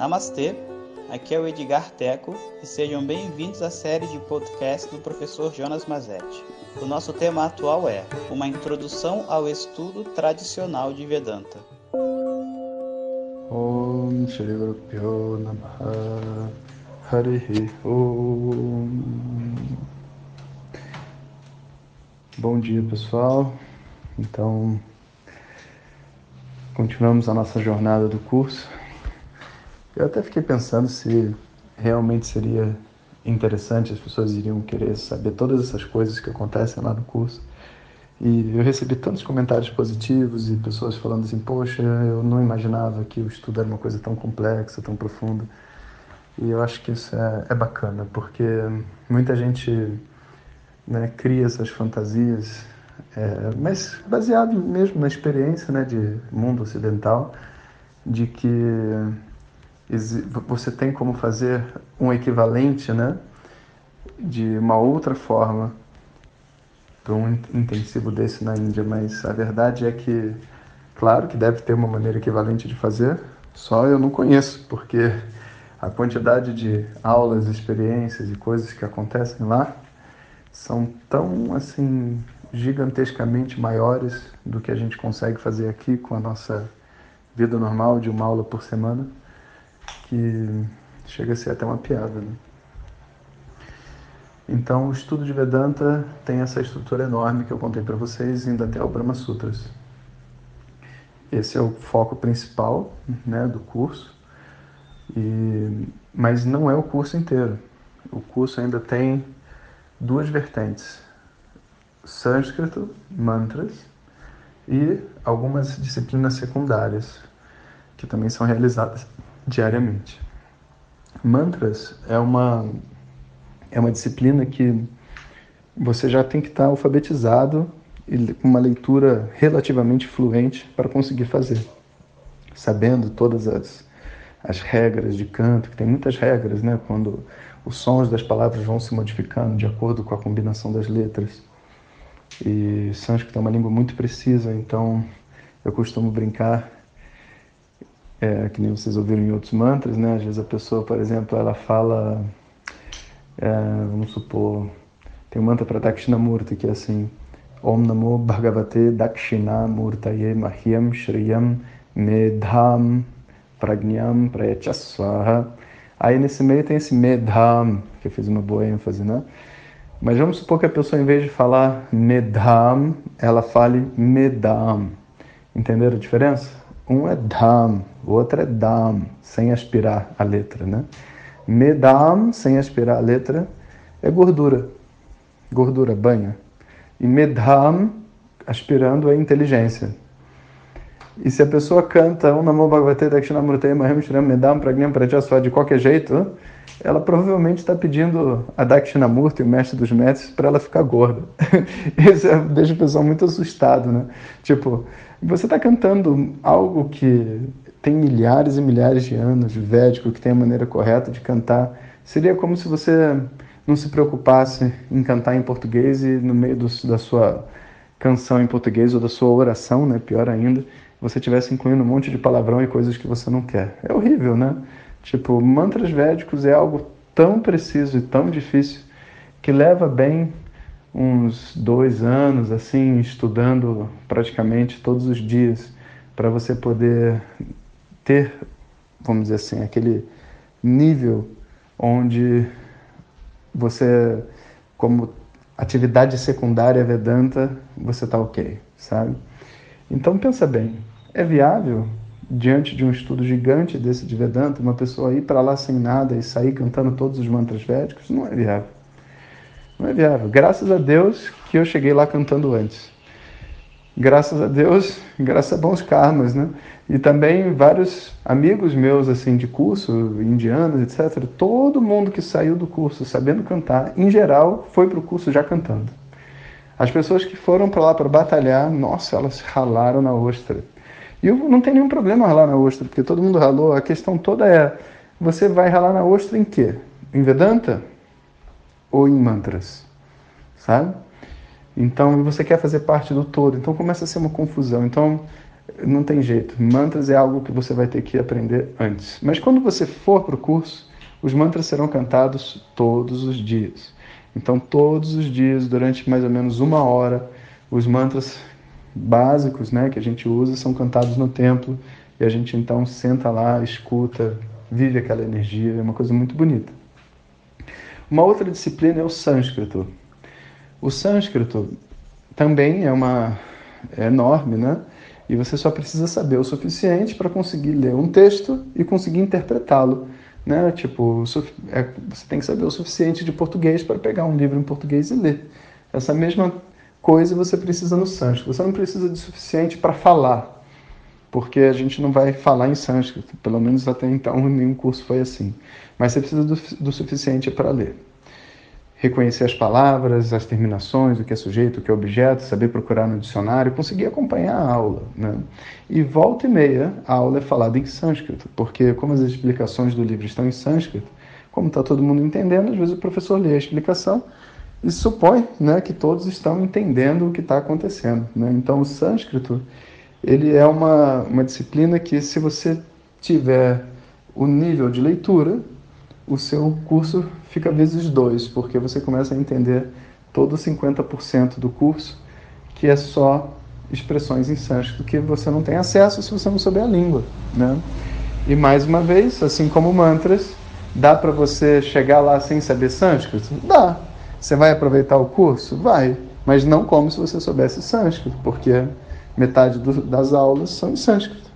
Namastê, aqui é o Edgar Teco e sejam bem-vindos à série de podcast do professor Jonas Mazetti. O nosso tema atual é Uma Introdução ao Estudo Tradicional de Vedanta. Bom dia pessoal, então continuamos a nossa jornada do curso eu até fiquei pensando se realmente seria interessante, as pessoas iriam querer saber todas essas coisas que acontecem lá no curso. E eu recebi tantos comentários positivos e pessoas falando assim: Poxa, eu não imaginava que o estudo era uma coisa tão complexa, tão profunda. E eu acho que isso é, é bacana, porque muita gente né, cria essas fantasias, é, mas baseado mesmo na experiência né, de mundo ocidental, de que você tem como fazer um equivalente, né, de uma outra forma para um intensivo desse na Índia, mas a verdade é que, claro que deve ter uma maneira equivalente de fazer, só eu não conheço, porque a quantidade de aulas, experiências e coisas que acontecem lá são tão assim gigantescamente maiores do que a gente consegue fazer aqui com a nossa vida normal de uma aula por semana que chega a ser até uma piada. Né? Então, o estudo de Vedanta tem essa estrutura enorme que eu contei para vocês, indo até o Brahma Sutras. Esse é o foco principal né, do curso, e, mas não é o curso inteiro. O curso ainda tem duas vertentes: sânscrito, mantras e algumas disciplinas secundárias que também são realizadas diariamente. Mantras é uma é uma disciplina que você já tem que estar alfabetizado e com uma leitura relativamente fluente para conseguir fazer, sabendo todas as as regras de canto, que tem muitas regras, né, quando os sons das palavras vão se modificando de acordo com a combinação das letras. E sânscrito é uma língua muito precisa, então eu costumo brincar é, que nem vocês ouviram em outros mantras, né? Às vezes a pessoa, por exemplo, ela fala, é, vamos supor, tem um mantra para Dakshinamurti que é assim, Om Namo Bhagavate Dakshinamurtaye Mahyam Shriyam Medham Pragnyam Prayachaswaha. Aí nesse meio tem esse Medham, que eu fiz uma boa ênfase, né? Mas vamos supor que a pessoa, em vez de falar Medham, ela fale Medam. Entenderam a diferença? Um é Dham, o outro é Dam, sem aspirar a letra, né? Medam, sem aspirar a letra, é gordura. Gordura, banha. E Medham, aspirando, é inteligência. E se a pessoa canta um Namo Bhagavate Dakshinamurtaya Maham Shram Medam Pragnam Prajasva de qualquer jeito, ela provavelmente está pedindo a Dakshinamurti, o mestre dos mestres, para ela ficar gorda. Isso deixa o pessoal muito assustado, né? Tipo, você está cantando algo que tem milhares e milhares de anos, védico, que tem a maneira correta de cantar. Seria como se você não se preocupasse em cantar em português e no meio do, da sua canção em português ou da sua oração, né, pior ainda, você estivesse incluindo um monte de palavrão e coisas que você não quer. É horrível, né? Tipo, mantras védicos é algo tão preciso e tão difícil que leva bem uns dois anos, assim, estudando praticamente todos os dias, para você poder ter, vamos dizer assim, aquele nível onde você, como atividade secundária Vedanta, você está ok, sabe? Então pensa bem, é viável diante de um estudo gigante desse de Vedanta, uma pessoa ir para lá sem nada e sair cantando todos os mantras védicos? Não é viável. Não é viável. Graças a Deus que eu cheguei lá cantando antes. Graças a Deus, graças a bons karmas, né? E também vários amigos meus, assim, de curso, indianos, etc. Todo mundo que saiu do curso sabendo cantar, em geral, foi para o curso já cantando. As pessoas que foram para lá para batalhar, nossa, elas ralaram na ostra. E eu não tem nenhum problema ralar na ostra, porque todo mundo ralou. A questão toda é, você vai ralar na ostra em quê? Em Vedanta? ou em mantras, sabe? Então, você quer fazer parte do todo, então começa a ser uma confusão. Então, não tem jeito. Mantras é algo que você vai ter que aprender antes. Mas quando você for para o curso, os mantras serão cantados todos os dias. Então, todos os dias, durante mais ou menos uma hora, os mantras básicos né, que a gente usa são cantados no templo e a gente então senta lá, escuta, vive aquela energia, é uma coisa muito bonita. Uma outra disciplina é o sânscrito. O sânscrito também é uma é enorme, né? E você só precisa saber o suficiente para conseguir ler um texto e conseguir interpretá-lo. Né? Tipo, é, você tem que saber o suficiente de português para pegar um livro em português e ler. Essa mesma coisa você precisa no sânscrito. Você não precisa de suficiente para falar, porque a gente não vai falar em sânscrito. Pelo menos até então nenhum curso foi assim. Mas você precisa do, do suficiente para ler reconhecer as palavras, as terminações, o que é sujeito, o que é objeto, saber procurar no dicionário, conseguir acompanhar a aula. Né? E volta e meia, a aula é falada em sânscrito, porque como as explicações do livro estão em sânscrito, como está todo mundo entendendo, às vezes o professor lê a explicação e supõe né, que todos estão entendendo o que está acontecendo. Né? Então, o sânscrito ele é uma, uma disciplina que, se você tiver o nível de leitura, o seu curso fica vezes dois, porque você começa a entender todo 50% do curso, que é só expressões em sânscrito que você não tem acesso se você não souber a língua, né? E mais uma vez, assim como mantras, dá para você chegar lá sem saber sânscrito? Dá. Você vai aproveitar o curso? Vai. Mas não como se você soubesse sânscrito, porque metade do, das aulas são em sânscrito.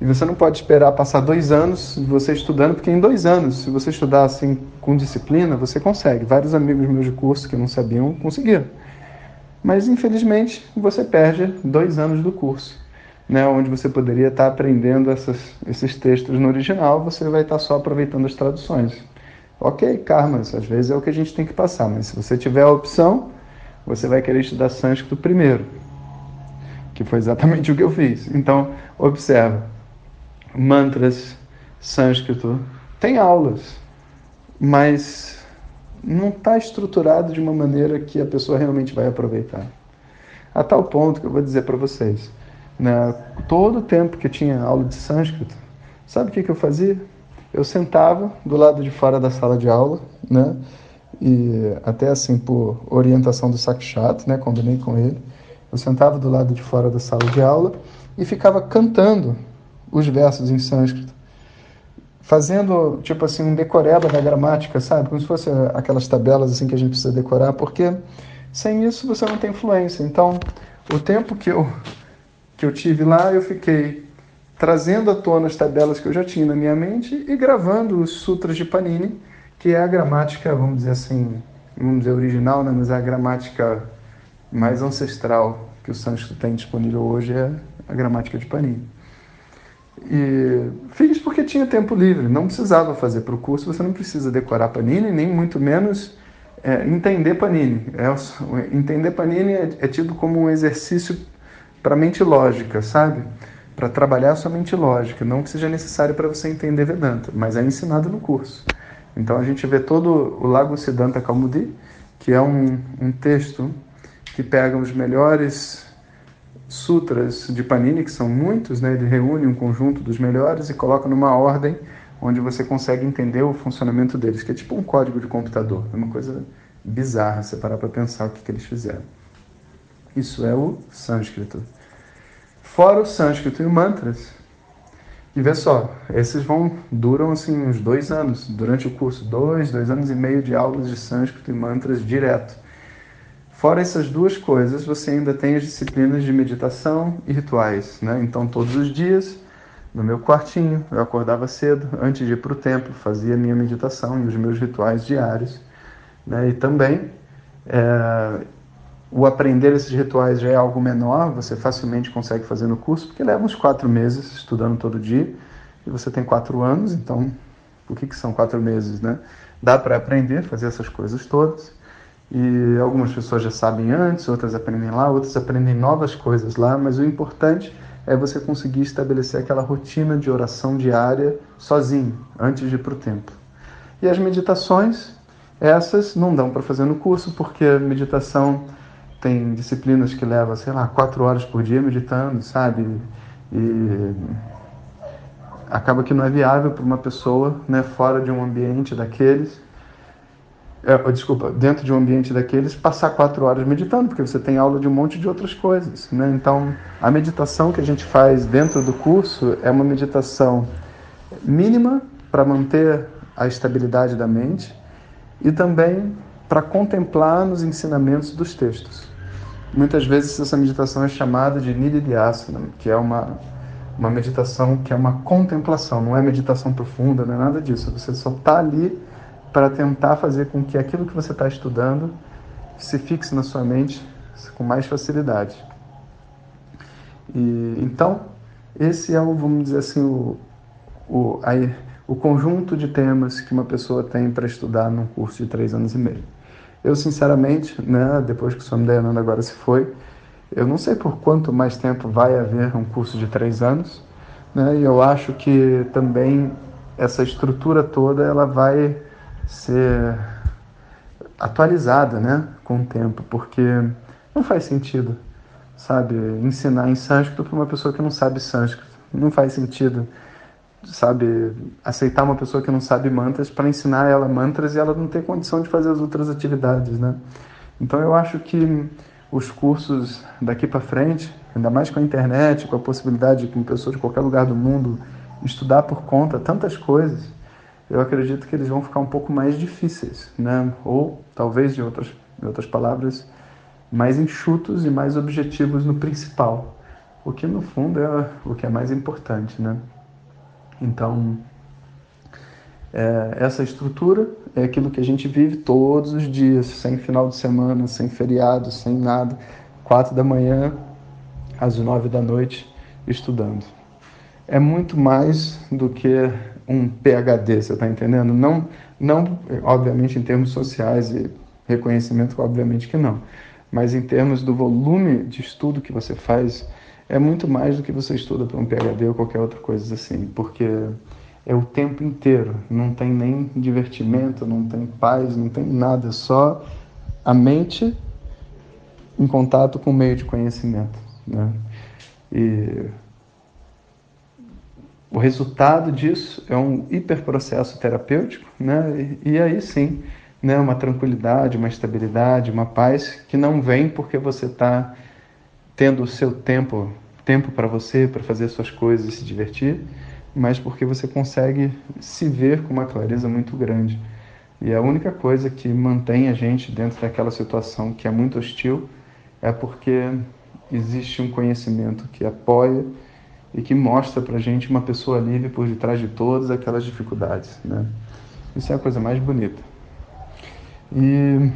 E você não pode esperar passar dois anos você estudando, porque em dois anos, se você estudar assim com disciplina, você consegue. Vários amigos meus de curso que não sabiam conseguiram. Mas infelizmente você perde dois anos do curso, né? onde você poderia estar aprendendo essas, esses textos no original, você vai estar só aproveitando as traduções. Ok, karmas, às vezes é o que a gente tem que passar, mas se você tiver a opção, você vai querer estudar sânscrito primeiro, que foi exatamente o que eu fiz. Então, observa mantras, sânscrito, tem aulas, mas não está estruturado de uma maneira que a pessoa realmente vai aproveitar. A tal ponto que eu vou dizer para vocês, né, todo o tempo que eu tinha aula de sânscrito, sabe o que, que eu fazia? Eu sentava do lado de fora da sala de aula, né, e até assim por orientação do Sakshat, né, combinei com ele, eu sentava do lado de fora da sala de aula e ficava cantando os versos em sânscrito. Fazendo, tipo assim, um decoreba da gramática, sabe? Como se fosse aquelas tabelas assim que a gente precisa decorar, porque sem isso você não tem fluência. Então, o tempo que eu, que eu tive lá, eu fiquei trazendo à tona as tabelas que eu já tinha na minha mente e gravando os sutras de Panini, que é a gramática, vamos dizer assim, vamos dizer original, né? mas é a gramática mais ancestral que o sânscrito tem disponível hoje, é a gramática de Panini. E fiz porque tinha tempo livre, não precisava fazer para o curso, você não precisa decorar Panini, nem muito menos é, entender Panini. É, entender Panini é, é tido como um exercício para mente lógica, sabe? Para trabalhar a sua mente lógica, não que seja necessário para você entender Vedanta, mas é ensinado no curso. Então a gente vê todo o Lago Siddhanta Kaumudi, que é um, um texto que pega os melhores sutras de Panini, que são muitos, né? ele reúne um conjunto dos melhores e coloca numa ordem onde você consegue entender o funcionamento deles, que é tipo um código de computador. É uma coisa bizarra você parar para pensar o que, que eles fizeram. Isso é o sânscrito. Fora o sânscrito e o mantras, e vê só, esses vão duram assim uns dois anos durante o curso, dois, dois anos e meio de aulas de sânscrito e mantras direto. Fora essas duas coisas, você ainda tem as disciplinas de meditação e rituais. Né? Então, todos os dias, no meu quartinho, eu acordava cedo, antes de ir para o templo, fazia minha meditação e os meus rituais diários. Né? E também, é, o aprender esses rituais já é algo menor, você facilmente consegue fazer no curso, porque leva uns quatro meses estudando todo dia, e você tem quatro anos, então, o que, que são quatro meses? Né? Dá para aprender, fazer essas coisas todas. E algumas pessoas já sabem antes, outras aprendem lá, outras aprendem novas coisas lá, mas o importante é você conseguir estabelecer aquela rotina de oração diária sozinho, antes de ir para o templo. E as meditações, essas não dão para fazer no curso, porque a meditação tem disciplinas que levam, sei lá, quatro horas por dia meditando, sabe? E acaba que não é viável para uma pessoa, né, fora de um ambiente daqueles, é, desculpa, dentro de um ambiente daqueles, passar quatro horas meditando, porque você tem aula de um monte de outras coisas, né? Então, a meditação que a gente faz dentro do curso é uma meditação mínima para manter a estabilidade da mente e também para contemplar nos ensinamentos dos textos. Muitas vezes essa meditação é chamada de Nididhyasana, que é uma, uma meditação que é uma contemplação, não é meditação profunda, não é nada disso. Você só está ali para tentar fazer com que aquilo que você está estudando se fixe na sua mente com mais facilidade. E, então, esse é o, vamos dizer assim, o, o, aí, o conjunto de temas que uma pessoa tem para estudar num curso de três anos e meio. Eu, sinceramente, né, depois que o Swami Dayananda agora se foi, eu não sei por quanto mais tempo vai haver um curso de três anos, né, e eu acho que também essa estrutura toda ela vai ser atualizada né, com o tempo, porque não faz sentido, sabe, ensinar em sânscrito para uma pessoa que não sabe sânscrito. Não faz sentido sabe, aceitar uma pessoa que não sabe mantras para ensinar ela mantras e ela não ter condição de fazer as outras atividades, né? Então eu acho que os cursos daqui para frente, ainda mais com a internet, com a possibilidade de uma pessoa de qualquer lugar do mundo estudar por conta tantas coisas, eu acredito que eles vão ficar um pouco mais difíceis, né? Ou talvez de outras, outras palavras, mais enxutos e mais objetivos no principal, o que no fundo é o que é mais importante, né? Então, é, essa estrutura é aquilo que a gente vive todos os dias, sem final de semana, sem feriado, sem nada. Quatro da manhã às nove da noite, estudando. É muito mais do que um PhD, você está entendendo? Não, não, obviamente, em termos sociais e reconhecimento, obviamente que não. Mas em termos do volume de estudo que você faz, é muito mais do que você estuda para um PhD ou qualquer outra coisa assim, porque é o tempo inteiro, não tem nem divertimento, não tem paz, não tem nada, é só a mente em contato com o meio de conhecimento, né? E o resultado disso é um hiperprocesso terapêutico, né? E, e aí sim, né, uma tranquilidade, uma estabilidade, uma paz que não vem porque você está tendo o seu tempo tempo para você, para fazer suas coisas e se divertir, mas porque você consegue se ver com uma clareza muito grande. E a única coisa que mantém a gente dentro daquela situação que é muito hostil é porque existe um conhecimento que apoia e que mostra para a gente uma pessoa livre por detrás de todas aquelas dificuldades. Né? Isso é a coisa mais bonita. E,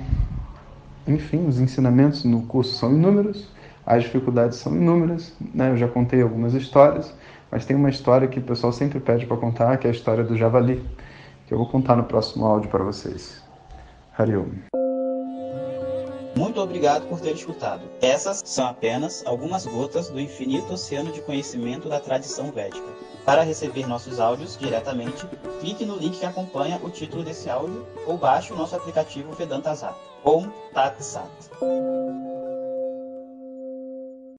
enfim, os ensinamentos no curso são inúmeros. As dificuldades são inúmeras, né? Eu já contei algumas histórias, mas tem uma história que o pessoal sempre pede para contar, que é a história do javali, que eu vou contar no próximo áudio para vocês. Hariom. Muito obrigado por ter escutado. Essas são apenas algumas gotas do infinito oceano de conhecimento da tradição védica. Para receber nossos áudios diretamente, clique no link que acompanha o título desse áudio ou baixe o nosso aplicativo Vedanta Zap. Om Tat Sat.